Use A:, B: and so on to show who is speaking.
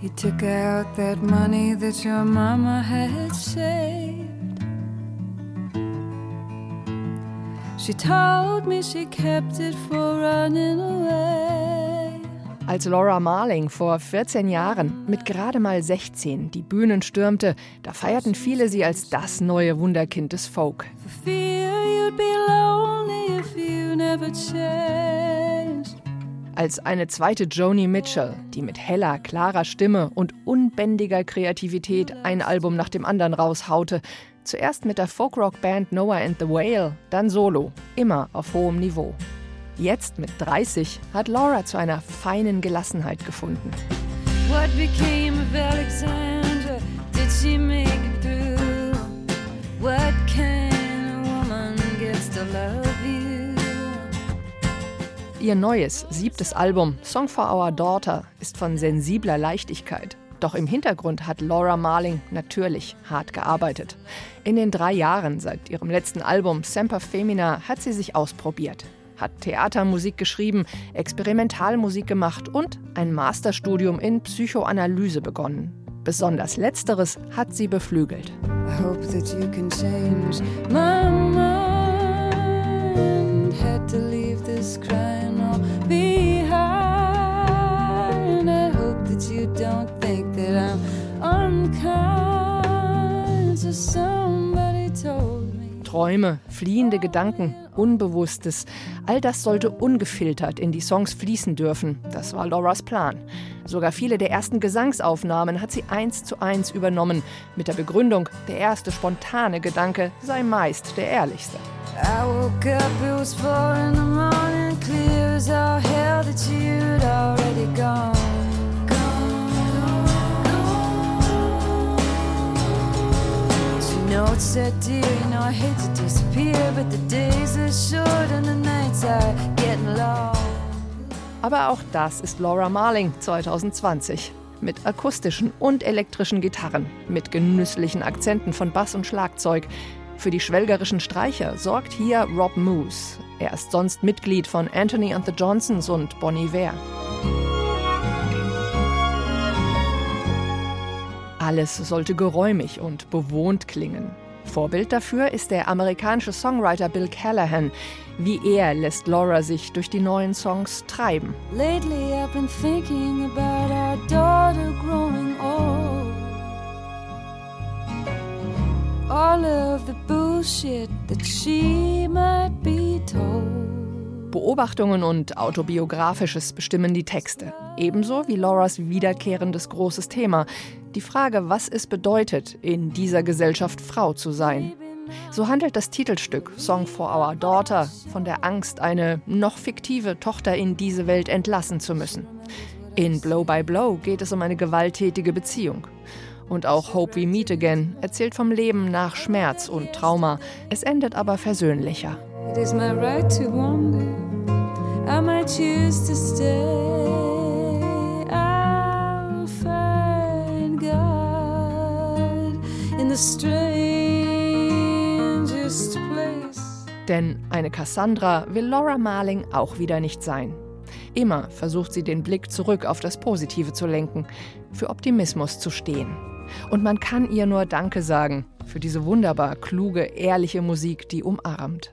A: He took out that money that your mama had saved. She told me she kept it for running away.
B: Als Laura Marling vor 14 Jahren mit gerade mal 16 die Bühnen stürmte, da feierten viele sie als das neue Wunderkind des Folk.
A: For fear you'd be
B: Als eine zweite Joni Mitchell, die mit heller, klarer Stimme und unbändiger Kreativität ein Album nach dem anderen raushaute, zuerst mit der Folkrock-Band Noah and the Whale, dann solo, immer auf hohem Niveau. Jetzt mit 30 hat Laura zu einer feinen Gelassenheit gefunden.
A: What became of Alexandra? Did she make it through? What kind of woman gets to love you?
B: Ihr neues, siebtes Album Song for Our Daughter ist von sensibler Leichtigkeit. Doch im Hintergrund hat Laura Marling natürlich hart gearbeitet. In den drei Jahren seit ihrem letzten Album Semper Femina hat sie sich ausprobiert. Hat Theatermusik geschrieben, Experimentalmusik gemacht und ein Masterstudium in Psychoanalyse begonnen. Besonders letzteres hat sie beflügelt.
A: I hope that you can change my mind. Don't think that I'm unkind. So somebody told me.
B: Träume, fliehende Gedanken, Unbewusstes, all das sollte ungefiltert in die Songs fließen dürfen. Das war Lauras Plan. Sogar viele der ersten Gesangsaufnahmen hat sie eins zu eins übernommen, mit der Begründung, der erste spontane Gedanke sei meist der ehrlichste.
A: I said, dear, you know I hate to disappear, but the days are short and the nights are getting long.
B: Aber auch das ist Laura Marling 2020. Mit akustischen und elektrischen Gitarren, mit genüsslichen Akzenten von Bass und Schlagzeug. Für die schwelgerischen Streicher sorgt hier Rob Moose. Er ist sonst Mitglied von Anthony and the Johnsons und Bon Iver. Alles sollte geräumig und bewohnt klingen. Vorbild dafür ist der amerikanische Songwriter Bill Callahan. Wie er lässt Laura sich durch die neuen Songs treiben.
A: Lately I've been thinking about our daughter growing old. All of the bullshit that she.
B: Beobachtungen und Autobiografisches bestimmen die Texte. Ebenso wie Lauras wiederkehrendes großes Thema. Die Frage, was es bedeutet, in dieser Gesellschaft Frau zu sein. So handelt das Titelstück Song for Our Daughter von der Angst, eine noch fiktive Tochter in diese Welt entlassen zu müssen. In Blow by Blow geht es um eine gewalttätige Beziehung. Und auch Hope We Meet Again erzählt vom Leben nach Schmerz und Trauma. Es endet aber versöhnlicher.
A: It is my right to wonder. I might choose to stay. I'll find God in the strangest place.
B: Denn eine Cassandra will Laura Marling auch wieder nicht sein. Immer versucht sie den Blick zurück auf das Positive zu lenken, für Optimismus zu stehen. Und man kann ihr nur Danke sagen für diese wunderbar kluge, ehrliche Musik, die umarmt.